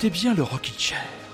Écoutez bien le Rockin' Chair.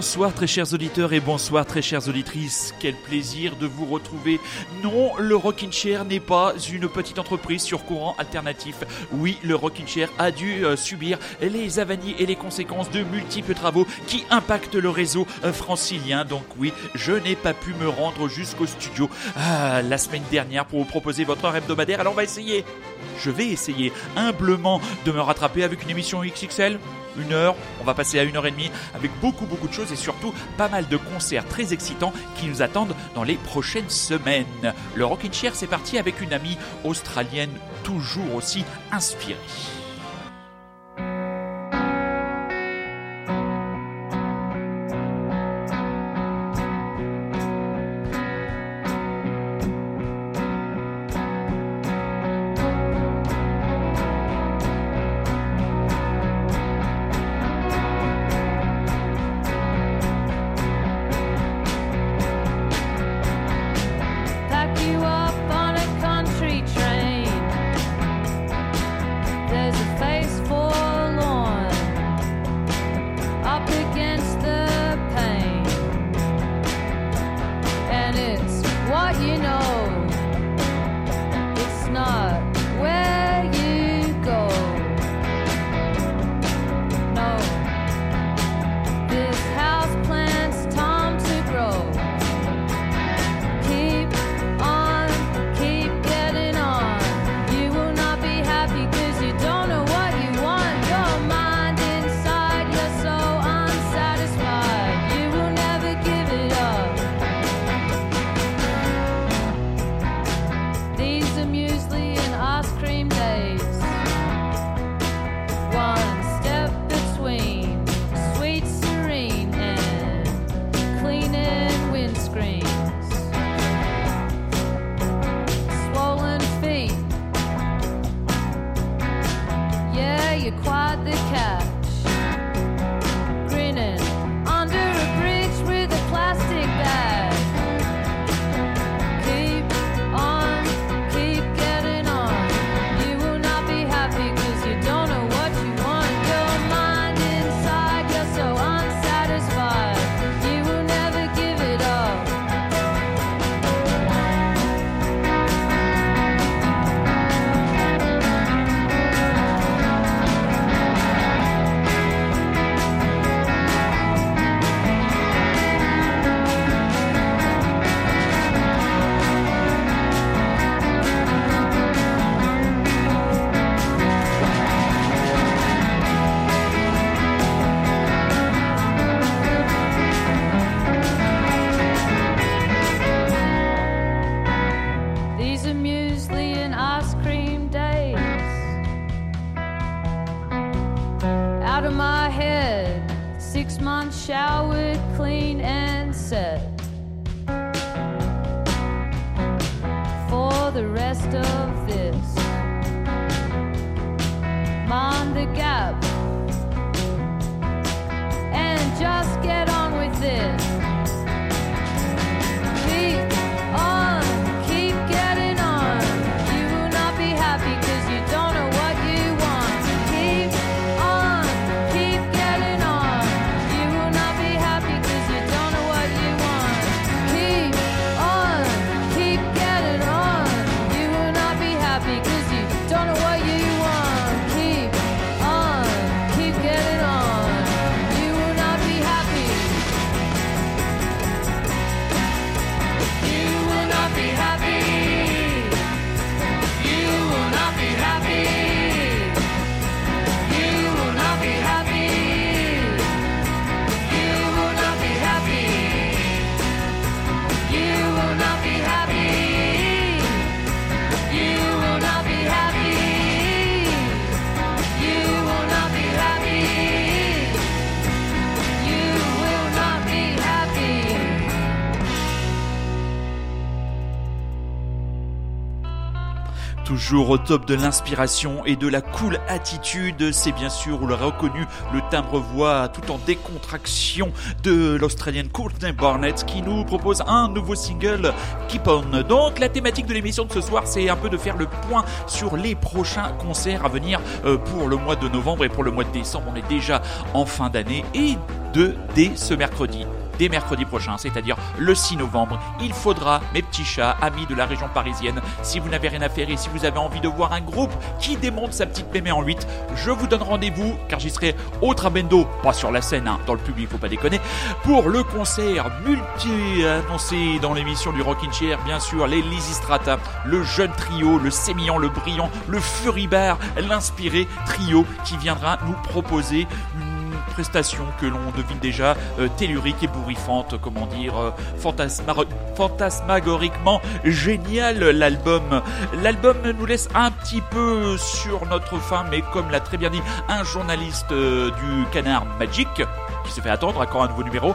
Bonsoir très chers auditeurs et bonsoir très chères auditrices. Quel plaisir de vous retrouver. Non, le Rockin' Chair n'est pas une petite entreprise sur courant alternatif. Oui, le Rockin' Chair a dû euh, subir les avanies et les conséquences de multiples travaux qui impactent le réseau euh, francilien. Donc oui, je n'ai pas pu me rendre jusqu'au studio ah, la semaine dernière pour vous proposer votre heure hebdomadaire. Alors on va essayer. Je vais essayer humblement de me rattraper avec une émission XXL une heure, on va passer à une heure et demie avec beaucoup beaucoup de choses et surtout pas mal de concerts très excitants qui nous attendent dans les prochaines semaines. Le Rockin' Chair c'est parti avec une amie australienne toujours aussi inspirée. Au top de l'inspiration et de la cool attitude. C'est bien sûr, vous l'aurez reconnu, le timbre-voix tout en décontraction de l'Australienne Courtney Barnett qui nous propose un nouveau single, Keep On. Donc la thématique de l'émission de ce soir, c'est un peu de faire le point sur les prochains concerts à venir euh, pour le mois de novembre et pour le mois de décembre. On est déjà en fin d'année et de dès ce mercredi dès mercredi prochain, c'est-à-dire le 6 novembre. Il faudra, mes petits chats, amis de la région parisienne, si vous n'avez rien à faire et si vous avez envie de voir un groupe qui démonte sa petite mémé en 8, je vous donne rendez-vous, car j'y serai au Trabendo, pas sur la scène, hein, dans le public, faut pas déconner, pour le concert multi annoncé dans l'émission du Rockin' Chair, bien sûr, les Lysistrata, le jeune trio, le sémillant, le brillant, le furibard, l'inspiré trio qui viendra nous proposer que l'on devine déjà euh, tellurique et bourrifante, comment dire, euh, fantasma- fantasmagoriquement génial l'album. L'album nous laisse un petit peu sur notre faim, mais comme l'a très bien dit un journaliste euh, du Canard Magic, qui se fait attendre à quand un nouveau numéro.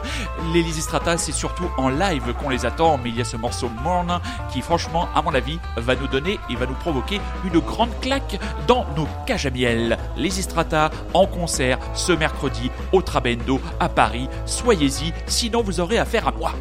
Les Lysistrata, c'est surtout en live qu'on les attend, mais il y a ce morceau Morn qui, franchement, à mon avis, va nous donner et va nous provoquer une grande claque dans nos cages à miel. Lysistrata en concert ce mercredi au Trabendo à Paris. Soyez-y, sinon vous aurez affaire à moi.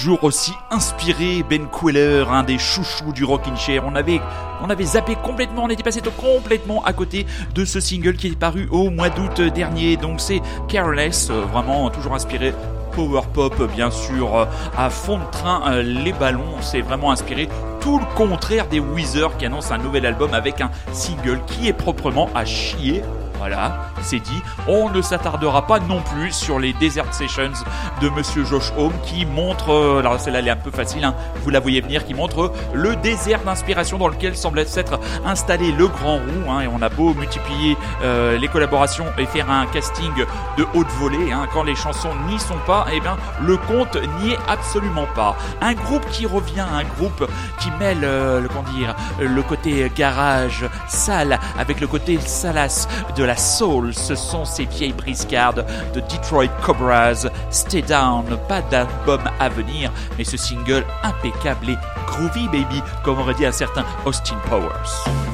Toujours aussi inspiré, Ben Queller, un des chouchous du Rockin' Chair. On avait, on avait zappé complètement, on était passé complètement à côté de ce single qui est paru au mois d'août dernier. Donc c'est Careless, euh, vraiment toujours inspiré. Power pop bien sûr euh, à fond de train euh, les ballons. C'est vraiment inspiré. Tout le contraire des Weezer qui annoncent un nouvel album avec un single qui est proprement à chier voilà, c'est dit. On ne s'attardera pas non plus sur les Desert Sessions de Monsieur Josh Home qui montre, euh, alors celle-là elle est un peu facile, hein, vous la voyez venir, qui montre le désert d'inspiration dans lequel semble s'être installé le grand roux. Hein, et on a beau multiplier euh, les collaborations et faire un casting de haute volée, hein, quand les chansons n'y sont pas, eh bien le compte n'y est absolument pas. Un groupe qui revient, un groupe qui mêle, euh, le, le côté garage sale avec le côté salace de la soul. Ce sont ces vieilles briscardes de Detroit Cobras. Stay Down, pas d'album à venir, mais ce single impeccable et groovy baby, comme aurait dit un certain Austin Powers.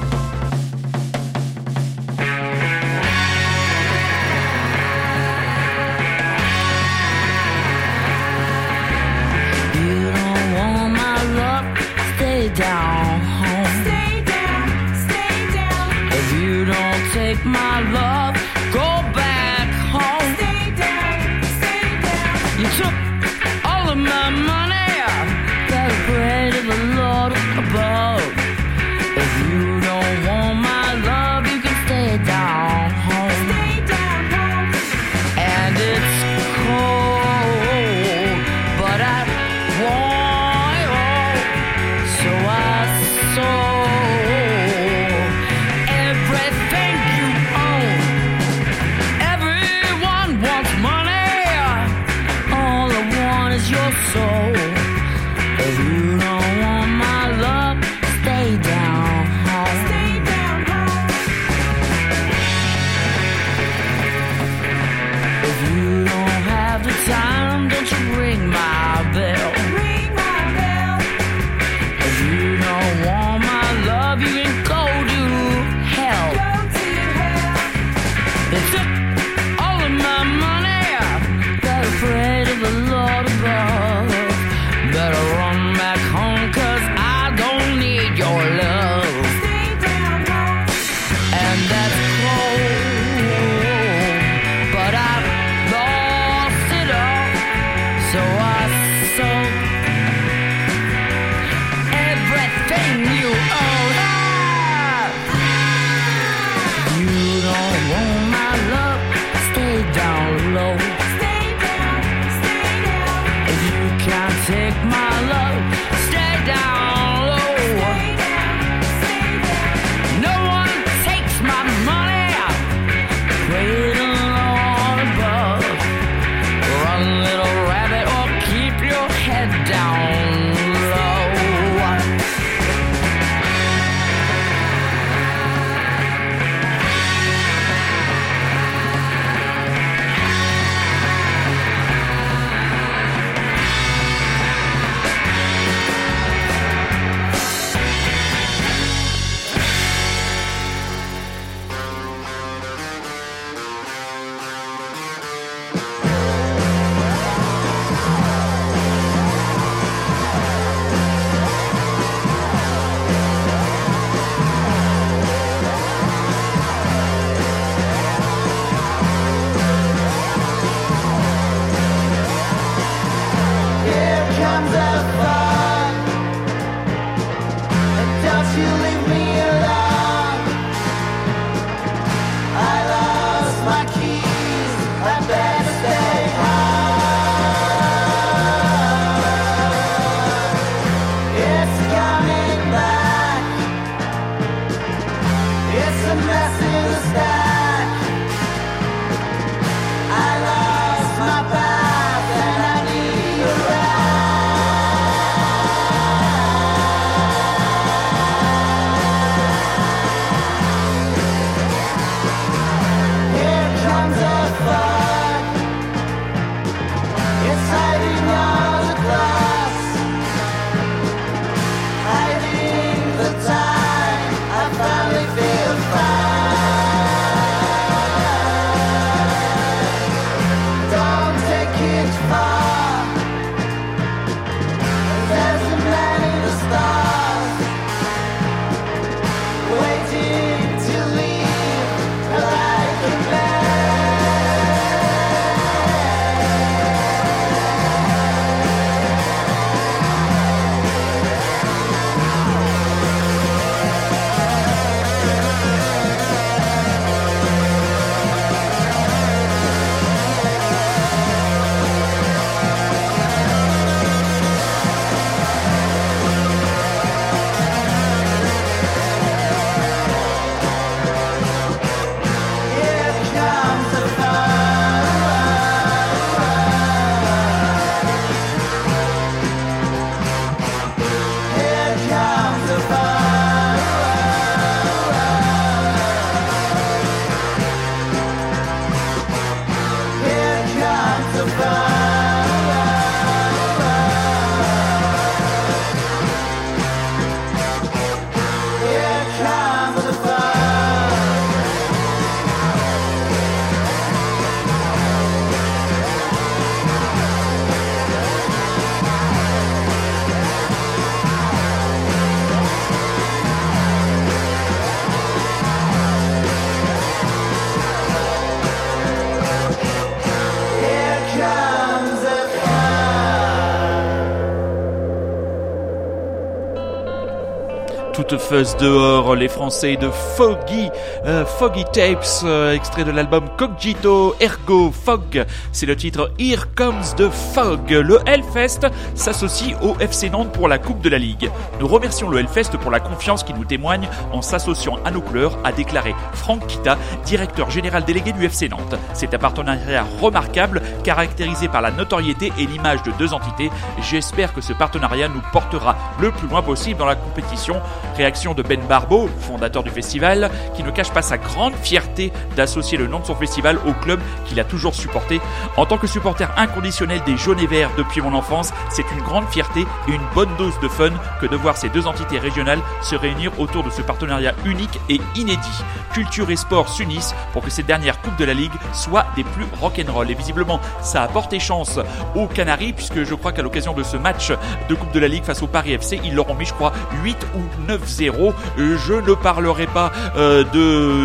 Dehors, les Français de Foggy, euh, Foggy Tapes, euh, extrait de l'album Cogito Ergo Fog. C'est le titre Here Comes the Fog. Le Hellfest s'associe au FC Nantes pour la Coupe de la Ligue. Nous remercions le Hellfest pour la confiance qu'il nous témoigne en s'associant à nos couleurs, a déclaré Franck Kita, directeur général délégué du FC Nantes. C'est un partenariat remarquable, caractérisé par la notoriété et l'image de deux entités. J'espère que ce partenariat nous portera le plus loin possible dans la compétition réaction de Ben Barbeau, fondateur du festival, qui ne cache pas sa grande fierté d'associer le nom de son festival au club qu'il a toujours supporté. En tant que supporter inconditionnel des jaunes et verts depuis mon enfance, c'est une grande fierté et une bonne dose de fun que de voir ces deux entités régionales se réunir autour de ce partenariat unique et inédit. Culture et sport s'unissent pour que ces dernières coupes de la Ligue soient des plus rock'n'roll. Et visiblement, ça a porté chance aux Canaries, puisque je crois qu'à l'occasion de ce match de Coupe de la Ligue face au Paris FC, ils leur ont mis, je crois, 8 ou 9 je ne parlerai pas euh,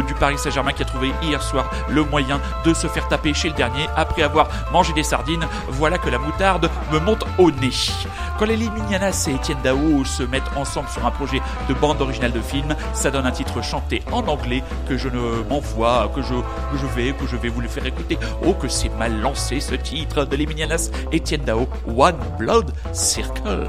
du Paris Saint-Germain qui a trouvé hier soir le moyen de se faire taper chez le dernier après avoir mangé des sardines. Voilà que la moutarde me monte au nez. Quand les Mignanas et Étienne Dao se mettent ensemble sur un projet de bande originale de film, ça donne un titre chanté en anglais que je ne m'envoie, que je, que je vais, que je vais vous le faire écouter. Oh, que c'est mal lancé ce titre de Les Mignanas, Étienne Dao, One Blood Circle.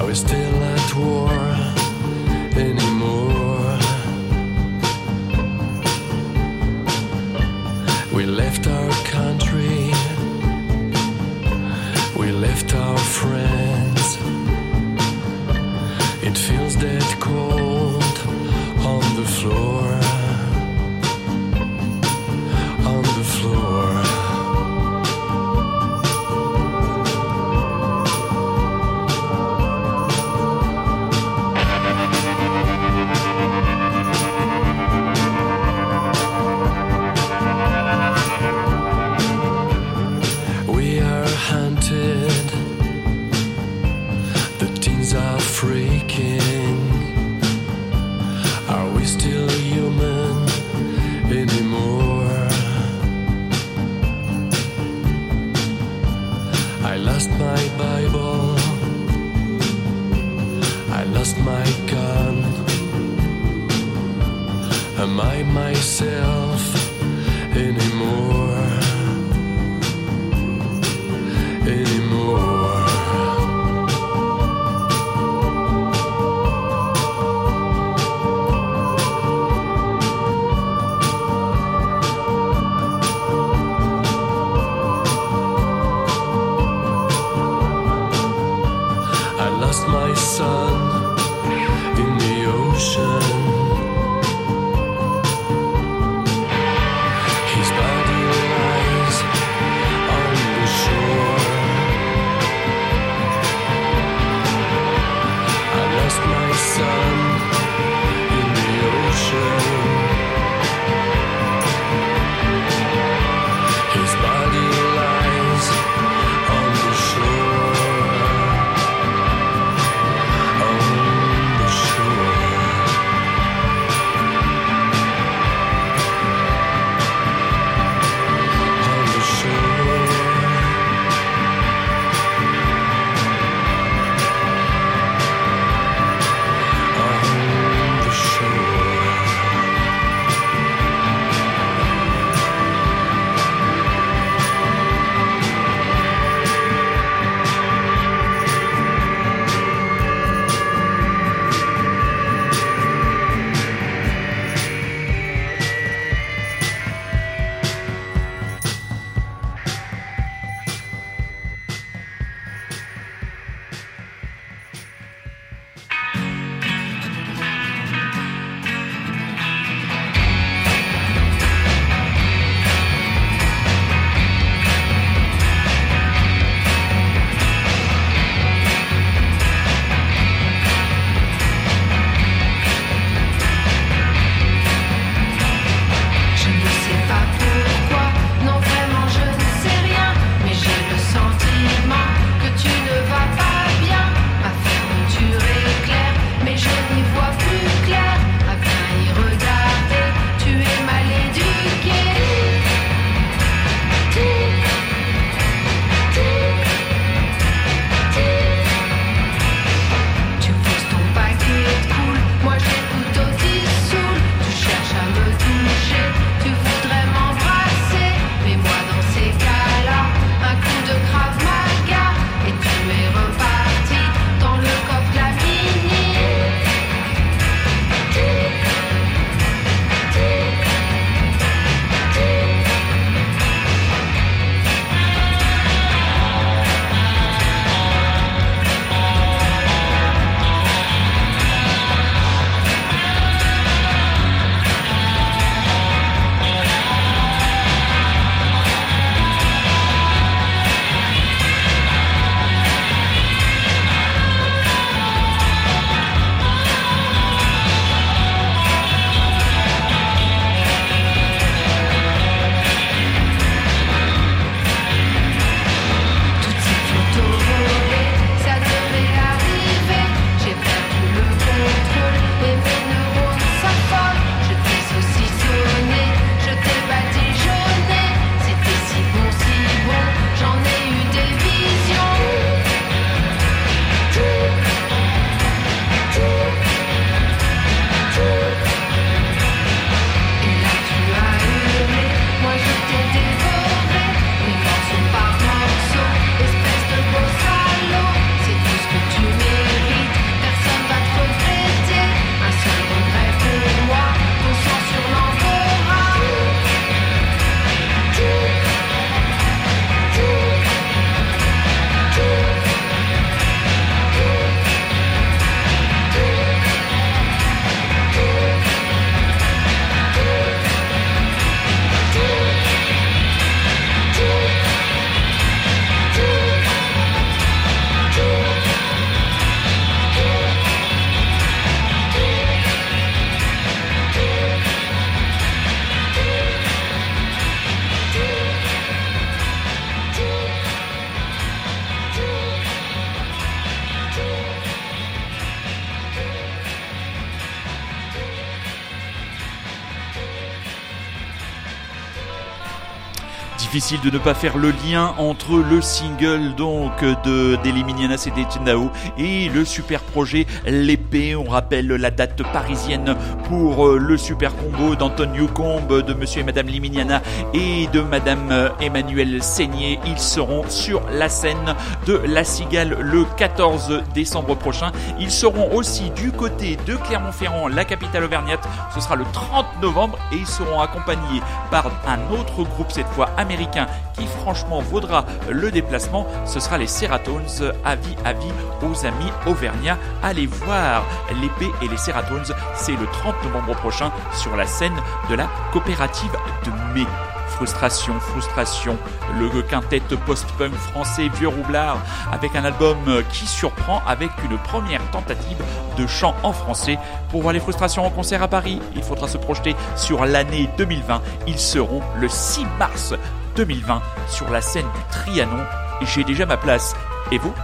Are we still at war Difficile de ne pas faire le lien entre le single donc de d'Eliminiana Nao et le super projet L'épée. On rappelle la date parisienne pour euh, le super combo d'Anton Newcombe, de Monsieur et Madame Liminiana et de Madame euh, Emmanuel Seigné. Ils seront sur la scène de La Cigale le 14 décembre prochain. Ils seront aussi du côté de Clermont-Ferrand, la capitale auvergnate. Ce sera le 30 novembre et ils seront accompagnés par un autre groupe, cette fois américain, qui franchement vaudra le déplacement. Ce sera les Seratones. Avis, avis aux amis auvergnats. Allez voir l'épée et les Seratones. C'est le 30 novembre prochain sur la scène de la coopérative de mai. Frustration, frustration, le quintet post-punk français vieux roublard avec un album qui surprend avec une première tentative de chant en français. Pour voir les frustrations en concert à Paris, il faudra se projeter sur l'année 2020. Ils seront le 6 mars 2020 sur la scène du Trianon. J'ai déjà ma place. Et vous?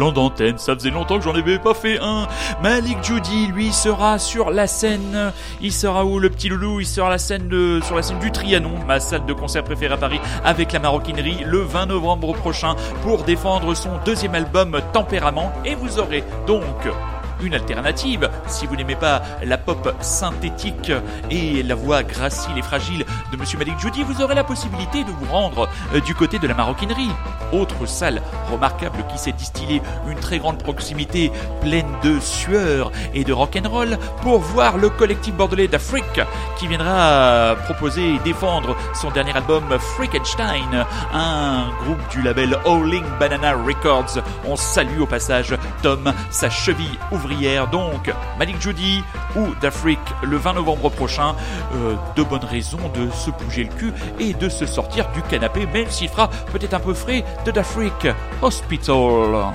Blanc d'antenne, ça faisait longtemps que j'en avais pas fait un. Malik Judy, lui, sera sur la scène. Il sera où, le petit loulou? Il sera la scène de, sur la scène du Trianon, ma salle de concert préférée à Paris, avec la maroquinerie, le 20 novembre prochain, pour défendre son deuxième album Tempérament. Et vous aurez donc une alternative. Si vous n'aimez pas la pop synthétique et la voix gracile et fragile de Monsieur Malik Judy, vous aurez la possibilité de vous rendre euh, du côté de la maroquinerie. Autre salle remarquable qui s'est distillée une très grande proximité pleine de sueur et de rock'n'roll pour voir le collectif bordelais d'Afrique qui viendra proposer et défendre son dernier album Freakenstein, un groupe du label Howling Banana Records. On salue au passage Tom, sa cheville ouvrière. Donc, Malik Judy ou d'Afrique le 20 novembre prochain. Euh, de bonnes raisons de se bouger le cul et de se sortir du canapé, même s'il fera peut-être un peu frais de d'Afrique Hospital.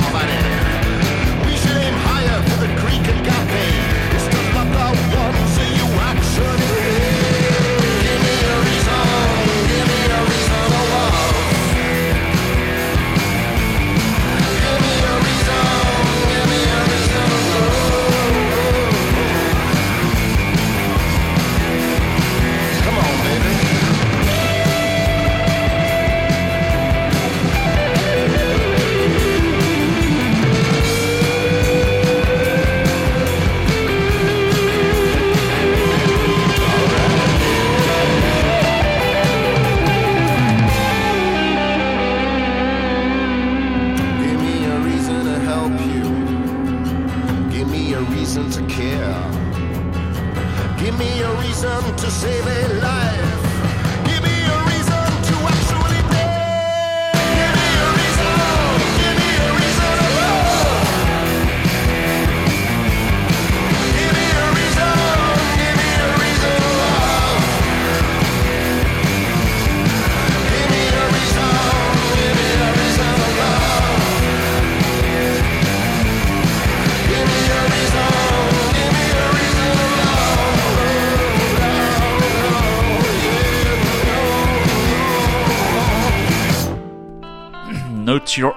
Somebody.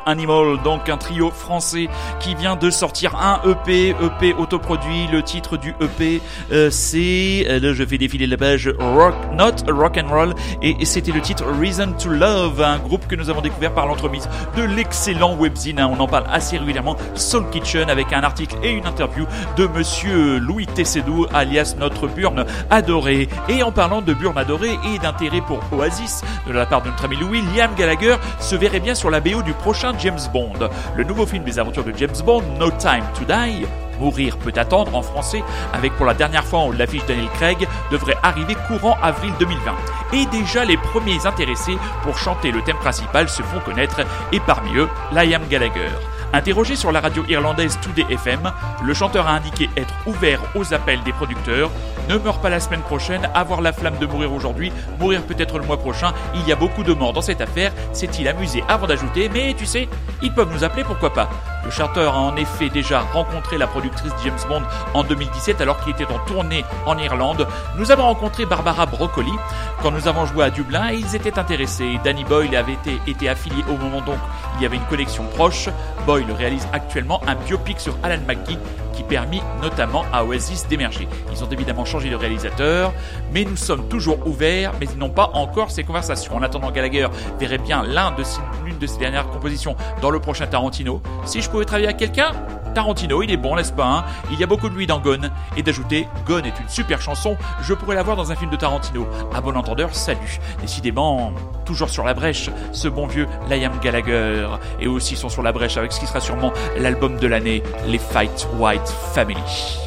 Animal, donc un trio français qui vient de sortir un EP, EP autoproduit. Le titre du EP, euh, c'est, euh, là je fais défiler la page Rock, Not Rock and Roll, et c'était le titre Reason to Love, un groupe que nous avons découvert par l'entremise de l'excellent webzine. On en parle assez régulièrement, Soul Kitchen, avec un article et une interview de Monsieur Louis Tessedou, alias notre Burn adoré. Et en parlant de Burn adoré et d'intérêt pour Oasis de la part de notre ami Louis, Liam Gallagher se verrait bien sur la BO du prochain James Bond. Le nouveau film des aventures de James Bond, No Time to Die, Mourir peut attendre en français, avec pour la dernière fois en haut l'affiche Daniel Craig, devrait arriver courant avril 2020. Et déjà les premiers intéressés pour chanter le thème principal se font connaître, et parmi eux, Liam Gallagher. Interrogé sur la radio irlandaise 2D FM, le chanteur a indiqué être ouvert aux appels des producteurs. Ne meurs pas la semaine prochaine, avoir la flamme de mourir aujourd'hui, mourir peut-être le mois prochain. Il y a beaucoup de morts dans cette affaire, s'est-il amusé avant d'ajouter, mais tu sais, ils peuvent nous appeler, pourquoi pas. Le chanteur a en effet déjà rencontré la productrice James Bond en 2017 alors qu'il était en tournée en Irlande. Nous avons rencontré Barbara Broccoli quand nous avons joué à Dublin et ils étaient intéressés. Danny Boyle avait été, affilié au moment donc il y avait une connexion proche. Réalise actuellement un biopic sur Alan McGee qui permit notamment à Oasis d'émerger. Ils ont évidemment changé de réalisateur, mais nous sommes toujours ouverts, mais ils n'ont pas encore ces conversations. En attendant, Gallagher verrait bien l'un de l'une de ses dernières compositions dans le prochain Tarantino. Si je pouvais travailler avec quelqu'un, Tarantino, il est bon, n'est-ce pas hein? Il y a beaucoup de lui dans Gone. Et d'ajouter, Gone est une super chanson, je pourrais la voir dans un film de Tarantino. À bon entendeur, salut. Décidément, toujours sur la brèche, ce bon vieux Liam Gallagher. Et aussi sont sur la brèche avec ce qui sera sûrement l'album de l'année, les Fight White Family.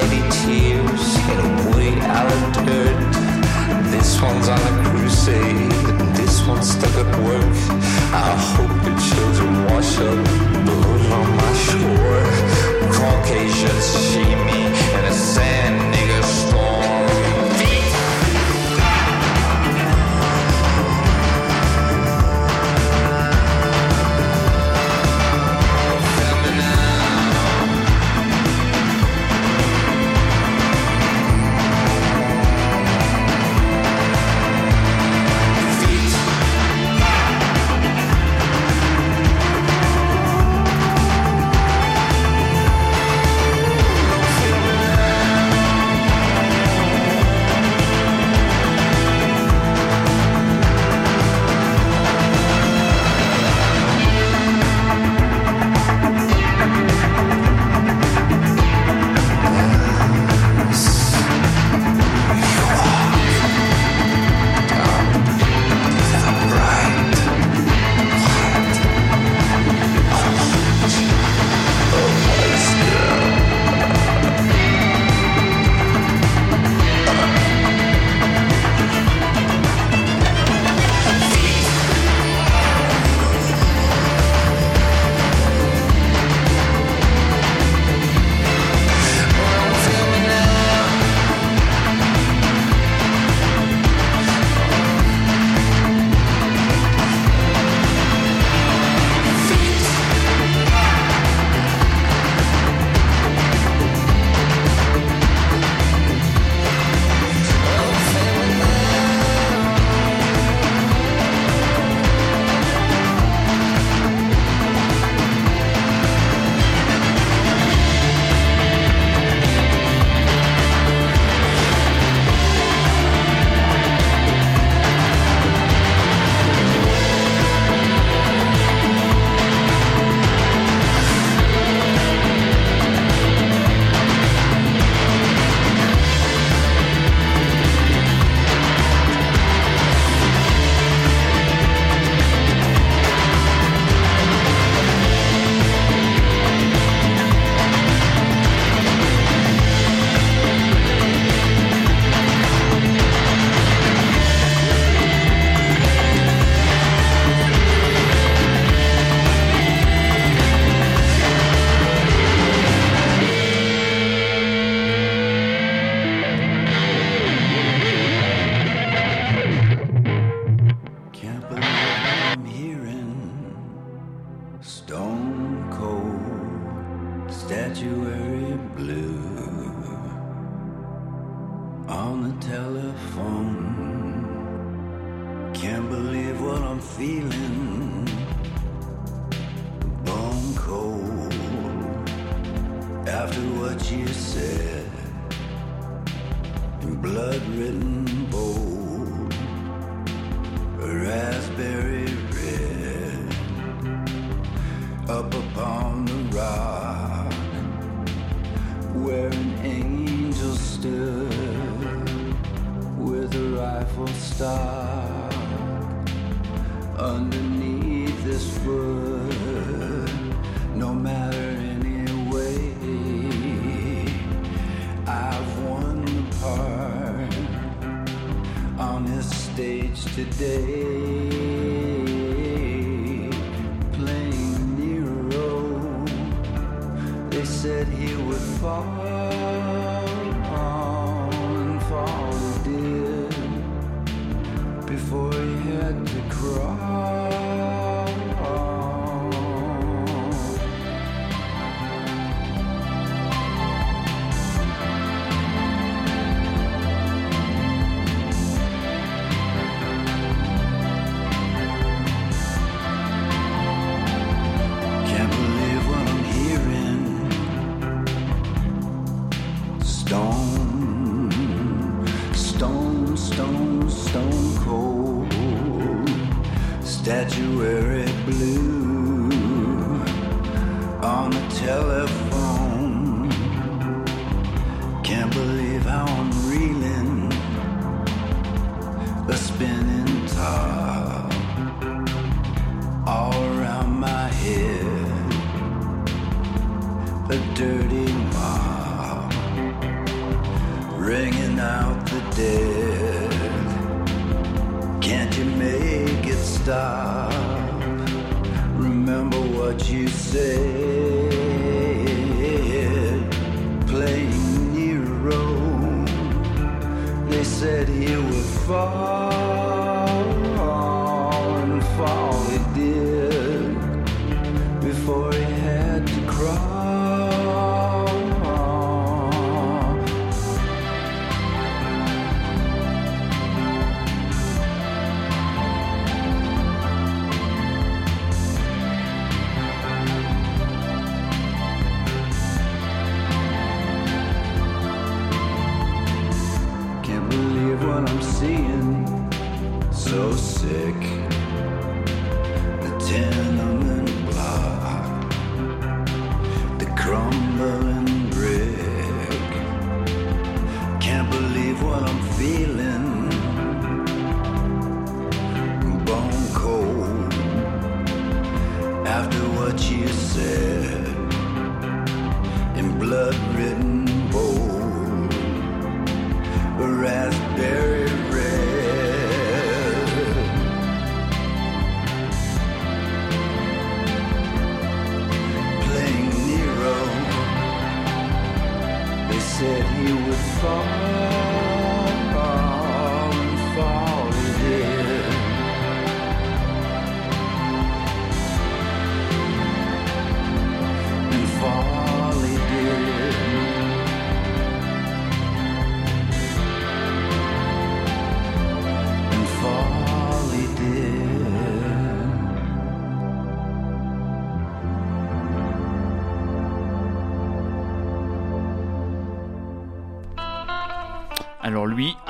Heavy tears and away out of dirt. This one's on a crusade, and this one's stuck at work. I hope the children wash up blood on my shore. Caucasians see me in the sand.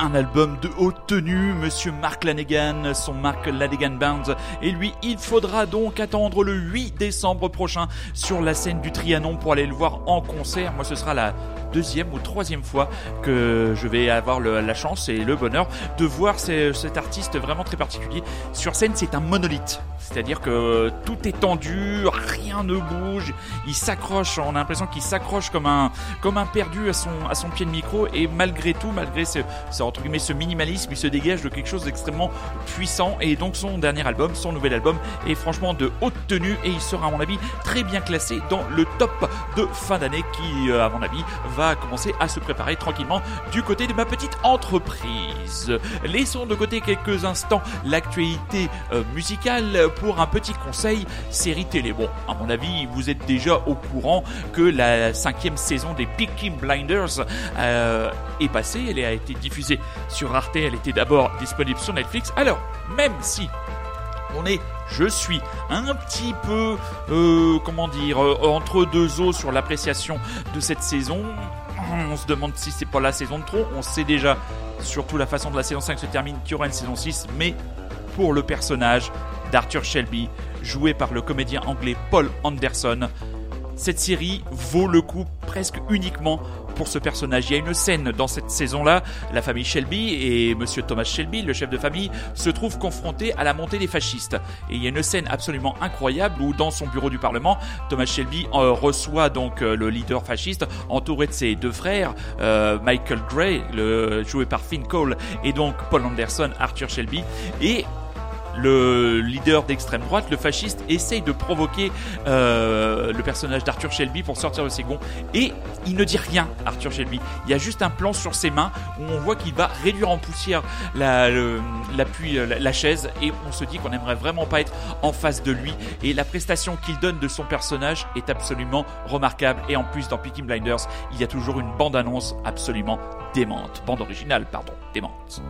Un album de haute tenue, Monsieur Mark Lanegan, son Mark Lanegan Band, et lui, il faudra donc attendre le 8 décembre prochain sur la scène du Trianon pour aller le voir en concert. Moi, ce sera la deuxième ou troisième fois que je vais avoir la chance et le bonheur de voir ce- cet artiste vraiment très particulier. Sur scène, c'est un monolithe, c'est-à-dire que tout est tendu, rien ne bouge, il s'accroche, on a l'impression qu'il s'accroche comme un, comme un perdu à son, à son pied de micro, et malgré tout, malgré ce, ce, ce minimalisme, il se dégage de quelque chose d'extrêmement puissant, et donc son dernier album, son nouvel album, est franchement de haute tenue, et il sera à mon avis très bien classé dans le top de fin d'année qui, euh, à mon avis, va commencer à se préparer tranquillement du côté de ma petite entreprise. Laissons de côté quelques instants l'actualité euh, musicale un petit conseil série télé. Bon, à mon avis, vous êtes déjà au courant que la cinquième saison des Peaky Blinders euh, est passée. Elle a été diffusée sur Arte. Elle était d'abord disponible sur Netflix. Alors, même si on est, je suis un petit peu, euh, comment dire, euh, entre deux eaux sur l'appréciation de cette saison. On se demande si c'est pas la saison de trop. On sait déjà, surtout la façon dont la saison 5 se termine, qu'il y aura une saison 6. Mais pour le personnage d'Arthur Shelby, joué par le comédien anglais Paul Anderson, cette série vaut le coup presque uniquement pour ce personnage. Il y a une scène dans cette saison-là, la famille Shelby et monsieur Thomas Shelby, le chef de famille, se trouvent confrontés à la montée des fascistes. Et il y a une scène absolument incroyable où dans son bureau du Parlement, Thomas Shelby euh, reçoit donc euh, le leader fasciste entouré de ses deux frères, euh, Michael Gray, joué par Finn Cole, et donc Paul Anderson, Arthur Shelby, et le leader d'extrême droite, le fasciste, essaye de provoquer euh, le personnage d'Arthur Shelby pour sortir de ses gonds. Et il ne dit rien, Arthur Shelby. Il y a juste un plan sur ses mains où on voit qu'il va réduire en poussière la, l'appui, la, la chaise. Et on se dit qu'on n'aimerait vraiment pas être en face de lui. Et la prestation qu'il donne de son personnage est absolument remarquable. Et en plus dans Peaky Blinders il y a toujours une bande-annonce absolument démente, bande originale pardon, démente.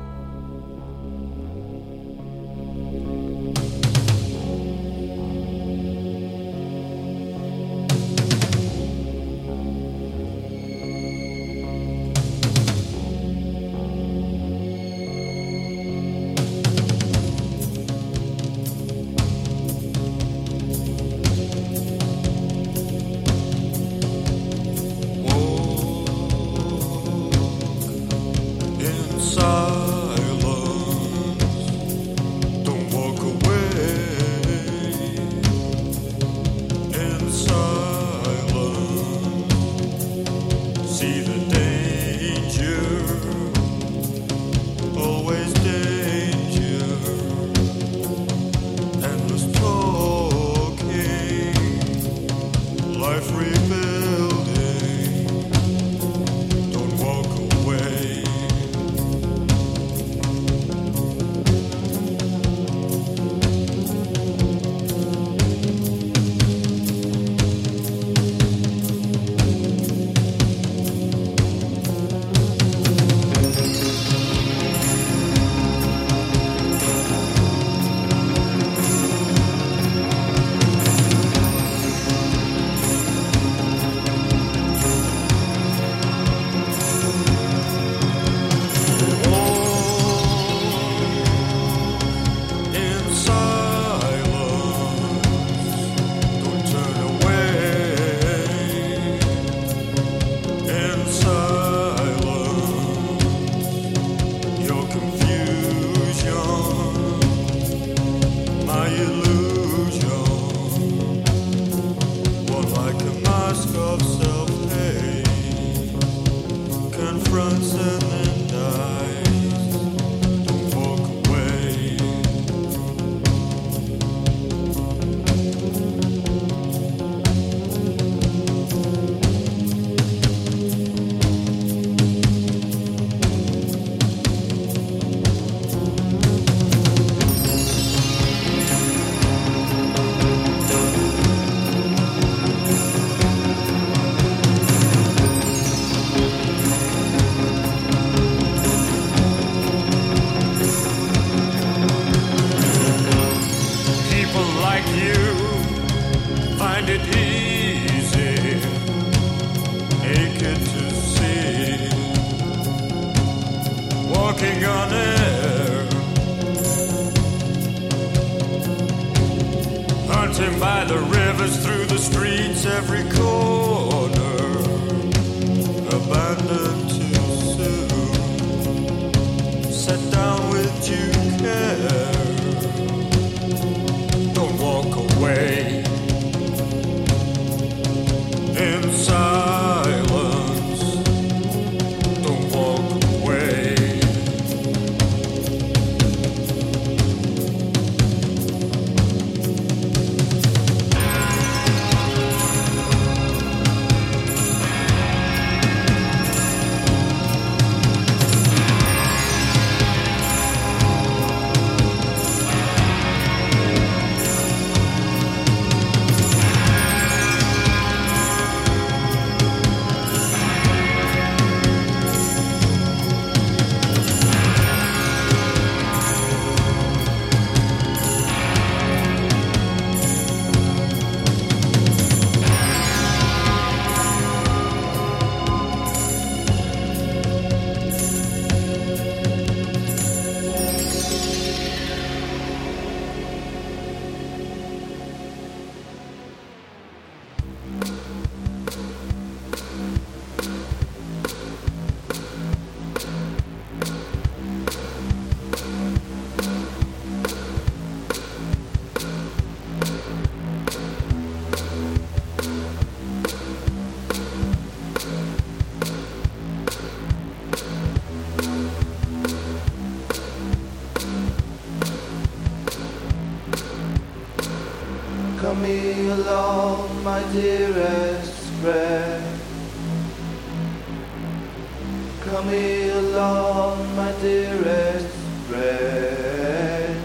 Come along, my dearest friend.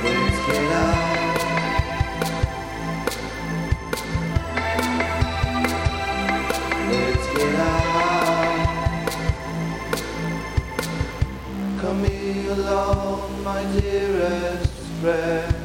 Please get out. Let's get out. Come along, my dearest friend.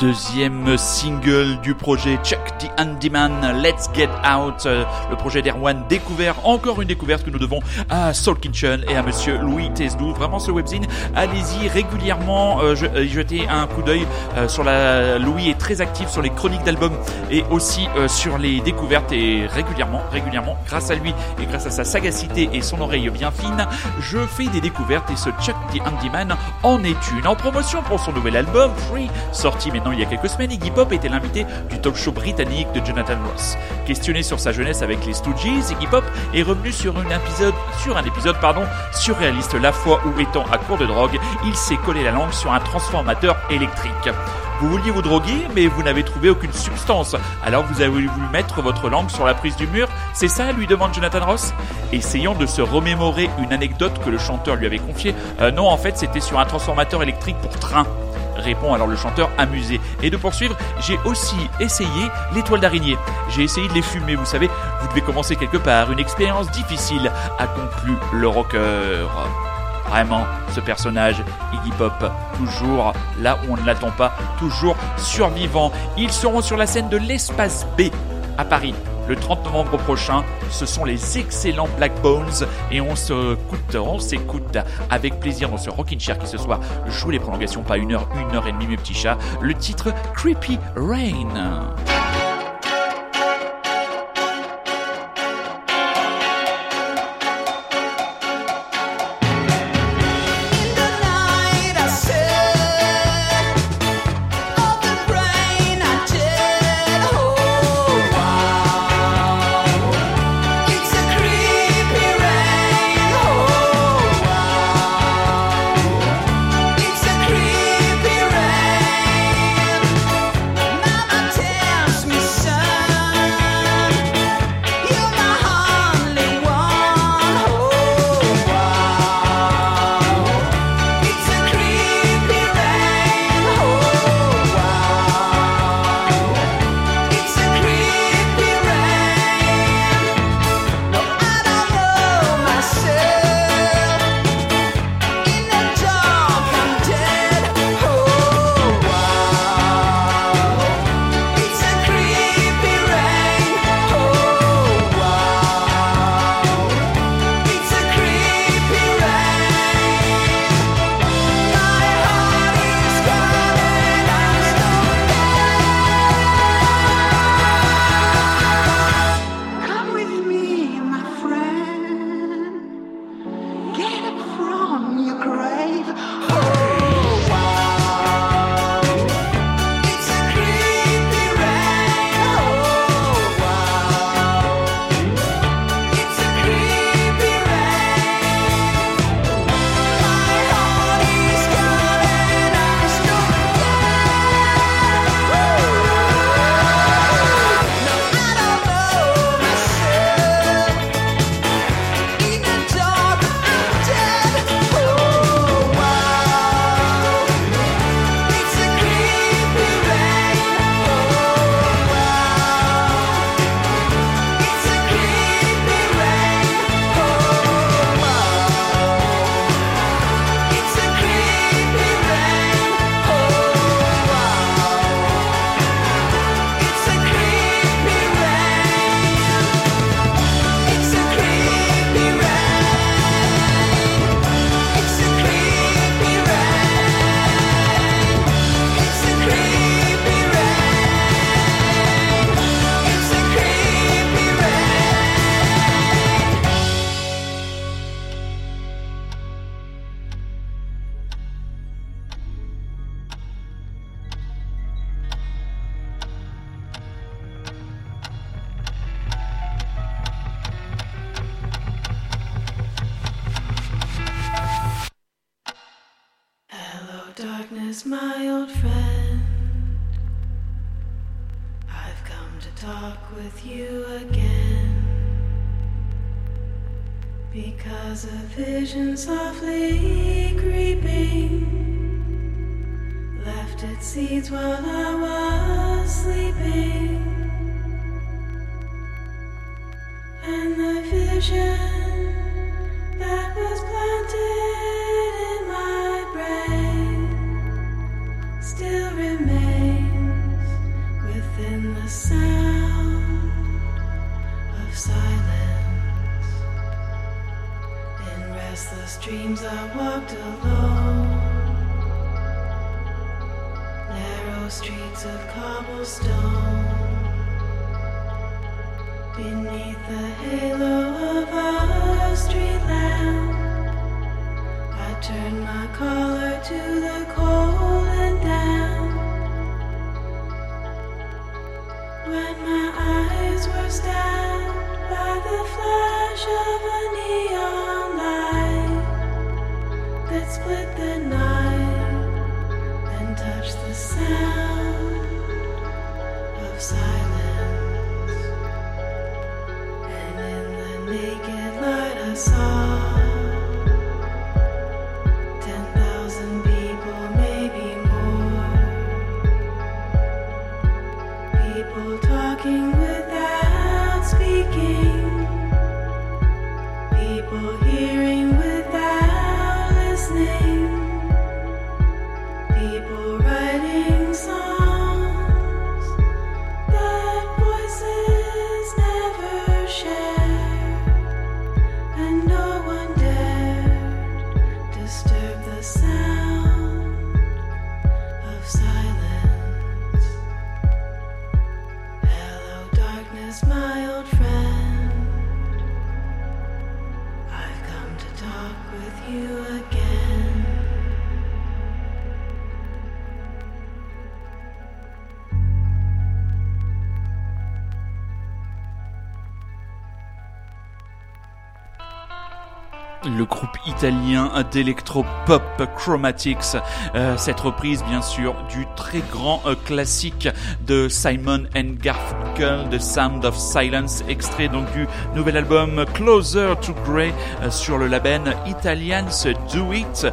Deuxième single du projet Chuck the Handyman, Let's Get Out, euh, le projet d'Erwan découvert, encore une découverte que nous devons à Soul Kitchen et à monsieur Louis Tesdou. Vraiment ce webzine, allez-y régulièrement euh, euh, jeter un coup d'œil sur la... Louis est très actif sur les chroniques d'albums et aussi sur les découvertes et régulièrement, régulièrement, grâce à lui et grâce à sa sagacité et son oreille bien fine, je fais des découvertes et ce Chuck the Handyman en est une. En promotion pour son nouvel album, Free, sorti maintenant il y a quelques semaines, Iggy Pop était l'invité du talk show britannique de Jonathan Ross. Questionné sur sa jeunesse avec les Stooges, Iggy Pop est revenu sur un épisode, sur un épisode pardon, surréaliste la fois où étant à court de drogue, il s'est collé la langue sur un transformateur électrique. Vous vouliez vous droguer, mais vous n'avez trouvé aucune substance. Alors vous avez voulu mettre votre langue sur la prise du mur? C'est ça lui demande Jonathan Ross? Essayant de se remémorer une anecdote que le chanteur lui avait confiée. Euh, non, en fait, c'était sur un transformateur électrique pour train. Répond alors le chanteur amusé. Et de poursuivre, j'ai aussi essayé les toiles d'araignée. J'ai essayé de les fumer, vous savez, vous devez commencer quelque part. Une expérience difficile, a conclu le rocker. Vraiment, ce personnage, Iggy Pop, toujours là où on ne l'attend pas, toujours survivant. Ils seront sur la scène de l'Espace B à Paris le 30 novembre prochain. Ce sont les excellents Black Bones et on se coûte, on s'écoute avec plaisir dans ce Rockin' Chair qui ce soir joue les prolongations, pas une heure, une heure et demie mes petits chats. Le titre Creepy Rain. I turned my collar to the cold and damp. When my eyes were stabbed by the flash of a neon light that split the night and touched the sound of silence. Italien d'électro-pop Chromatics. Euh, cette reprise, bien sûr, du très grand euh, classique de Simon and Garfunkel, The Sound of Silence, extrait donc du nouvel album Closer to Grey euh, sur le label Italians Do It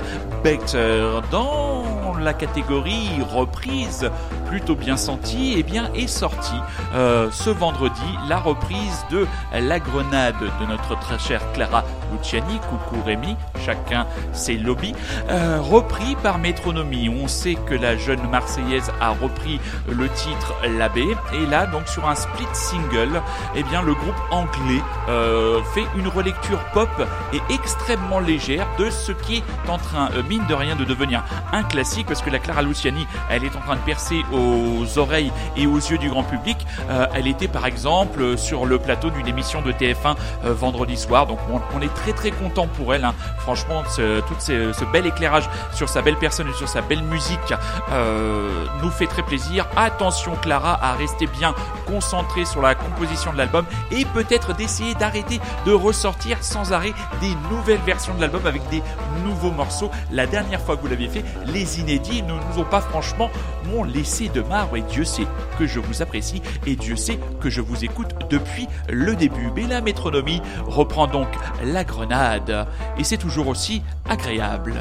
Better. Dans la catégorie reprise plutôt bien sentie, et bien est sortie euh, ce vendredi la reprise de La Grenade de notre très chère Clara Luciani, coucou Rémi, chacun ses lobbies, euh, repris par Métronomie. On sait que la jeune Marseillaise a repris le titre L'abbé, et là donc sur un split single, eh bien le groupe anglais euh, fait une relecture pop et extrêmement légère de ce qui est en train, euh, mine de rien, de devenir un classique, parce que la Clara Luciani, elle est en train de percer aux oreilles et aux yeux du grand public. Euh, elle était par exemple sur le plateau d'une émission de TF1 euh, vendredi soir, donc on, est très très content pour elle. hein. Franchement, ce, tout ce, bel éclairage sur sa belle personne et sur sa belle musique euh, nous fait très plaisir. Attention Clara à rester bien concentrée sur la composition de l'album et peut-être d'essayer d'arrêter de ressortir sans arrêt des nouvelles versions de l'album avec des nouveaux morceaux. La dernière fois que vous l'aviez fait, les inédits ne nous ont pas franchement laissé de marbre et Dieu sait que je vous apprécie et Dieu sait que je vous écoute depuis le début. Mais la métronomie reprend donc la grenade et c'est toujours aussi agréable.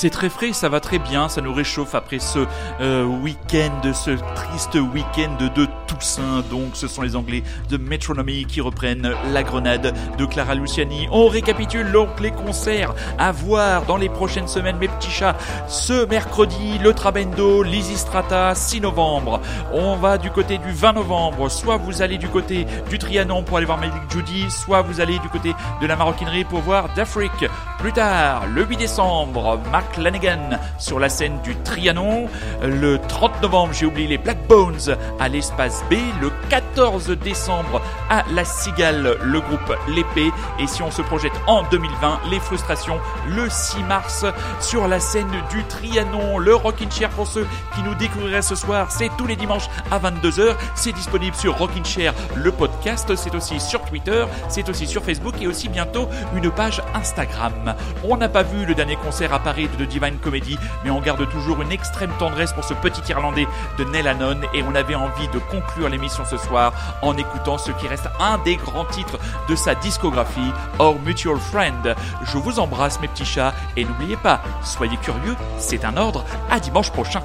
C'est très frais, ça va très bien, ça nous réchauffe après ce euh, week-end, ce triste week-end de Toussaint. Donc, ce sont les Anglais de Metronomy qui reprennent la grenade de Clara Luciani. On récapitule donc les concerts à voir dans les prochaines semaines, mes petits chats. Ce mercredi, le Trabendo, Lysistrata, 6 novembre. On va du côté du 20 novembre. Soit vous allez du côté du Trianon pour aller voir Malik Judy, soit vous allez du côté de la maroquinerie pour voir d'Afrique. Plus tard, le 8 décembre, Mark Lanigan sur la scène du Trianon. Le 30 novembre, j'ai oublié les Black Bones à l'espace B. Le 14 décembre, à la Cigale, le groupe L'Épée. Et si on se projette en 2020, les frustrations, le 6 mars, sur la scène du Trianon. Le Rockin' Chair pour ceux qui nous découvriraient ce soir, c'est tous les dimanches à 22h. C'est disponible sur Rockin' Chair, le podcast. C'est aussi sur Twitter, c'est aussi sur Facebook et aussi bientôt une page Instagram. On n'a pas vu le dernier concert à Paris de Divine Comedy, mais on garde toujours une extrême tendresse pour ce petit Irlandais de Neil Hannon et on avait envie de conclure l'émission ce soir en écoutant ce qui reste un des grands titres de sa discographie, Our Mutual Friend. Je vous embrasse mes petits chats et n'oubliez pas, soyez curieux, c'est un ordre, à dimanche prochain.